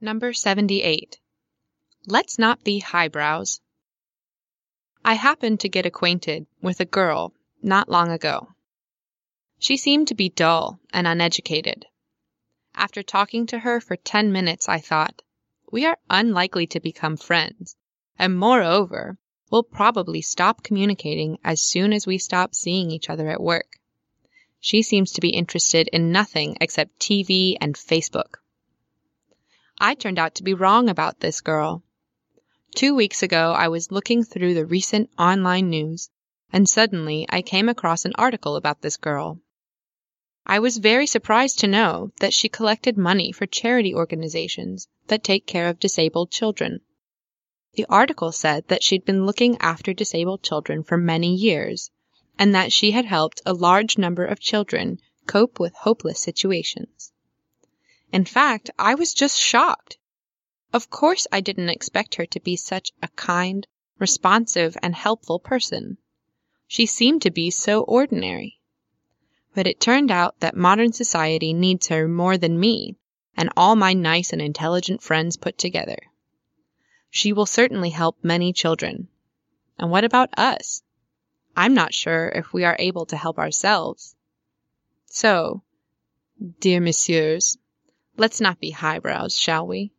Number 78. Let's not be highbrows. I happened to get acquainted with a girl not long ago. She seemed to be dull and uneducated. After talking to her for ten minutes, I thought, we are unlikely to become friends, and moreover, we'll probably stop communicating as soon as we stop seeing each other at work. She seems to be interested in nothing except TV and Facebook. I turned out to be wrong about this girl. Two weeks ago, I was looking through the recent online news, and suddenly I came across an article about this girl. I was very surprised to know that she collected money for charity organizations that take care of disabled children. The article said that she'd been looking after disabled children for many years, and that she had helped a large number of children cope with hopeless situations. In fact, I was just shocked. Of course, I didn't expect her to be such a kind, responsive, and helpful person. She seemed to be so ordinary. But it turned out that modern society needs her more than me and all my nice and intelligent friends put together. She will certainly help many children. And what about us? I'm not sure if we are able to help ourselves. So, dear messieurs, let's not be highbrows, shall we?